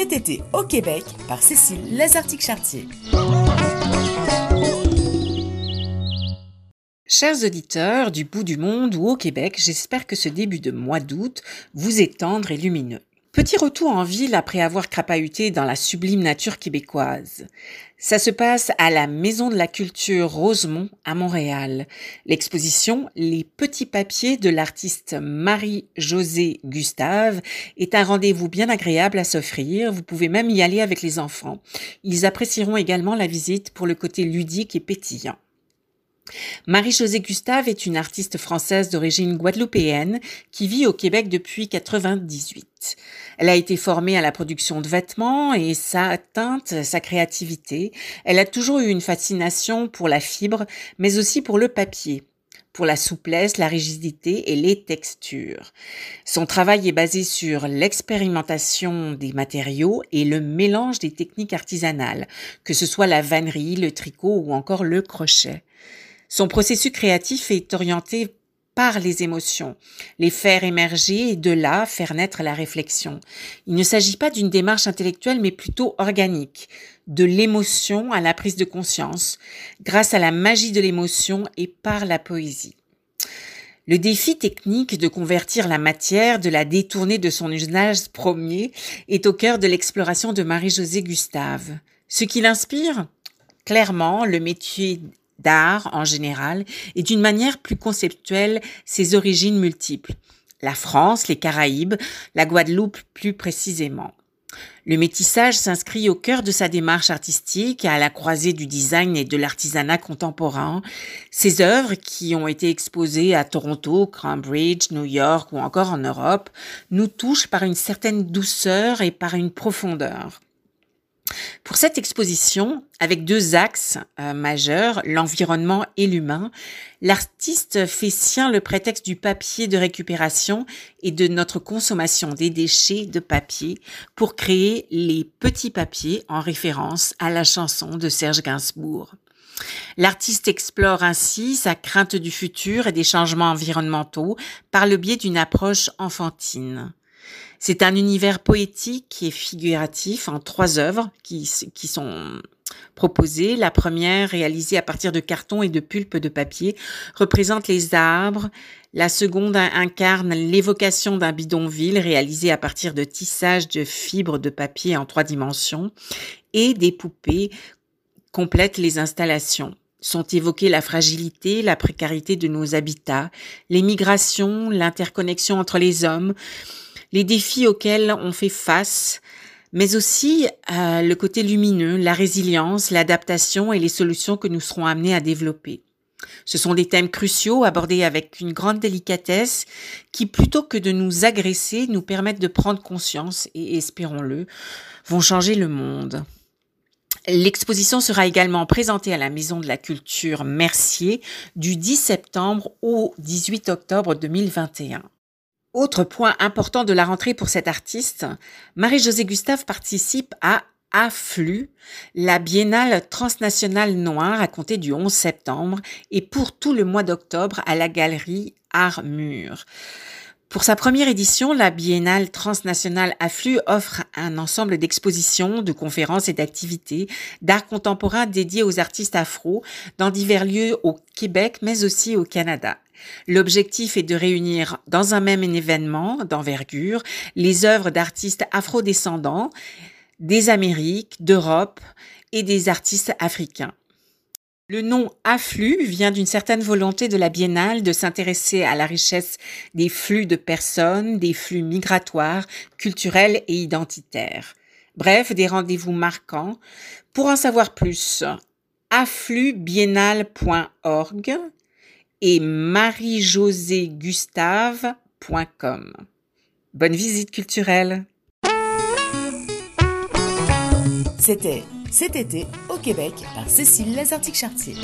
cet été au Québec par Cécile Lazartique-Chartier. Chers auditeurs du bout du monde ou au Québec, j'espère que ce début de mois d'août vous est tendre et lumineux. Petit retour en ville après avoir crapahuté dans la sublime nature québécoise. Ça se passe à la Maison de la Culture Rosemont à Montréal. L'exposition Les petits papiers de l'artiste Marie-Josée Gustave est un rendez-vous bien agréable à s'offrir. Vous pouvez même y aller avec les enfants. Ils apprécieront également la visite pour le côté ludique et pétillant. Marie-Josée Gustave est une artiste française d'origine guadeloupéenne qui vit au Québec depuis 98. Elle a été formée à la production de vêtements et ça a teinte sa créativité. Elle a toujours eu une fascination pour la fibre, mais aussi pour le papier pour la souplesse, la rigidité et les textures. Son travail est basé sur l'expérimentation des matériaux et le mélange des techniques artisanales, que ce soit la vannerie, le tricot ou encore le crochet. Son processus créatif est orienté par les émotions, les faire émerger et de là faire naître la réflexion. Il ne s'agit pas d'une démarche intellectuelle mais plutôt organique, de l'émotion à la prise de conscience, grâce à la magie de l'émotion et par la poésie. Le défi technique de convertir la matière, de la détourner de son usage premier, est au cœur de l'exploration de Marie-Josée Gustave. Ce qui l'inspire? Clairement, le métier d'art en général et d'une manière plus conceptuelle ses origines multiples. La France, les Caraïbes, la Guadeloupe plus précisément. Le métissage s'inscrit au cœur de sa démarche artistique à la croisée du design et de l'artisanat contemporain. Ses œuvres, qui ont été exposées à Toronto, Cambridge, New York ou encore en Europe, nous touchent par une certaine douceur et par une profondeur. Pour cette exposition, avec deux axes euh, majeurs, l'environnement et l'humain, l'artiste fait sien le prétexte du papier de récupération et de notre consommation des déchets de papier pour créer les petits papiers en référence à la chanson de Serge Gainsbourg. L'artiste explore ainsi sa crainte du futur et des changements environnementaux par le biais d'une approche enfantine. C'est un univers poétique et figuratif en trois œuvres qui, sont proposées. La première, réalisée à partir de carton et de pulpe de papier, représente les arbres. La seconde incarne l'évocation d'un bidonville réalisé à partir de tissage de fibres de papier en trois dimensions. Et des poupées complètent les installations sont évoquées la fragilité, la précarité de nos habitats, les migrations, l'interconnexion entre les hommes, les défis auxquels on fait face, mais aussi euh, le côté lumineux, la résilience, l'adaptation et les solutions que nous serons amenés à développer. Ce sont des thèmes cruciaux abordés avec une grande délicatesse qui, plutôt que de nous agresser, nous permettent de prendre conscience et, espérons-le, vont changer le monde. L'exposition sera également présentée à la Maison de la Culture Mercier du 10 septembre au 18 octobre 2021. Autre point important de la rentrée pour cet artiste, Marie-Josée Gustave participe à Afflux, la biennale transnationale noire à compter du 11 septembre et pour tout le mois d'octobre à la galerie Armure. Pour sa première édition, la biennale transnationale Afflux offre un ensemble d'expositions, de conférences et d'activités d'art contemporain dédiées aux artistes afro dans divers lieux au Québec mais aussi au Canada. L'objectif est de réunir dans un même événement d'envergure les œuvres d'artistes afrodescendants des Amériques, d'Europe et des artistes africains. Le nom afflux vient d'une certaine volonté de la biennale de s'intéresser à la richesse des flux de personnes, des flux migratoires, culturels et identitaires. Bref, des rendez-vous marquants. Pour en savoir plus, affluxbiennale.org et marie-josée-gustave.com. Bonne visite culturelle. C'était cet été au Québec par Cécile Lazartique-Chartier.